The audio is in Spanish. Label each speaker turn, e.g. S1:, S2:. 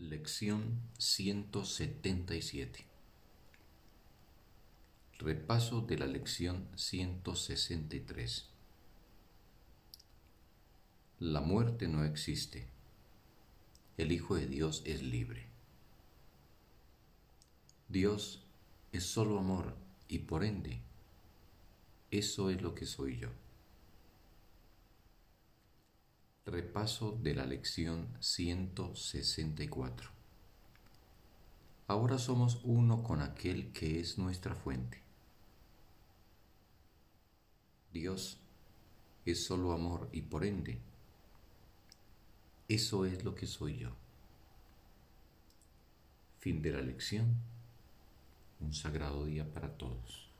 S1: Lección 177 Repaso de la lección 163 La muerte no existe. El Hijo de Dios es libre. Dios es solo amor y por ende, eso es lo que soy yo. Repaso de la lección 164. Ahora somos uno con aquel que es nuestra fuente. Dios es solo amor y por ende, eso es lo que soy yo. Fin de la lección. Un sagrado día para todos.